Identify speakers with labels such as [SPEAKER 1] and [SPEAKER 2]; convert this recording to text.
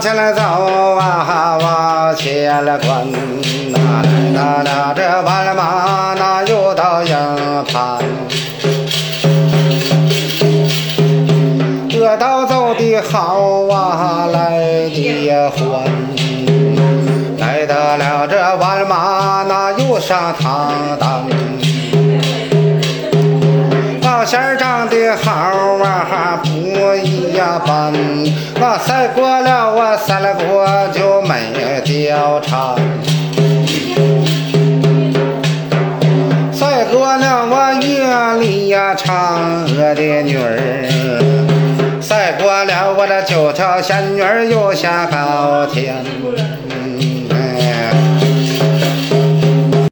[SPEAKER 1] 起来走啊，往前赶呐！来到了这瓦尔玛，那又到营盘。这道走的好啊，来得欢。来到了这瓦尔玛，那又上堂当。儿长得好啊，不一般。我赛过了，我赛了过就没貂蝉。赛过了我月里呀嫦娥的女儿，赛过了我的九条仙女又下高天。